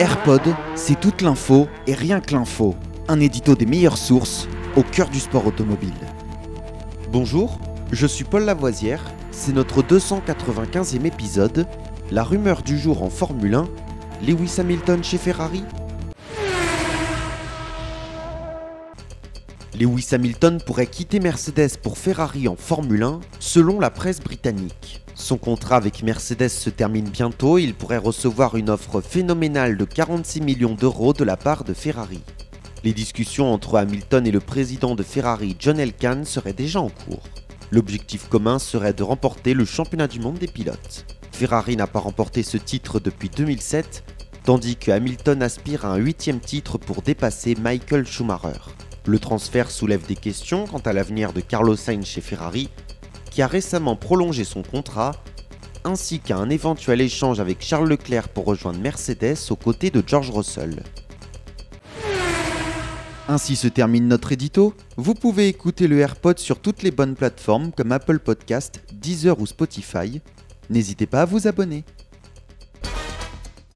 AirPod, c'est toute l'info et rien que l'info. Un édito des meilleures sources au cœur du sport automobile. Bonjour, je suis Paul Lavoisière, c'est notre 295e épisode. La rumeur du jour en Formule 1, Lewis Hamilton chez Ferrari Lewis Hamilton pourrait quitter Mercedes pour Ferrari en Formule 1, selon la presse britannique. Son contrat avec Mercedes se termine bientôt et il pourrait recevoir une offre phénoménale de 46 millions d'euros de la part de Ferrari. Les discussions entre Hamilton et le président de Ferrari, John Elkann, seraient déjà en cours. L'objectif commun serait de remporter le championnat du monde des pilotes. Ferrari n'a pas remporté ce titre depuis 2007, tandis que Hamilton aspire à un huitième titre pour dépasser Michael Schumacher. Le transfert soulève des questions quant à l'avenir de Carlos Sainz chez Ferrari, qui a récemment prolongé son contrat, ainsi qu'à un éventuel échange avec Charles Leclerc pour rejoindre Mercedes aux côtés de George Russell. Ainsi se termine notre édito. Vous pouvez écouter le AirPod sur toutes les bonnes plateformes comme Apple Podcast, Deezer ou Spotify. N'hésitez pas à vous abonner.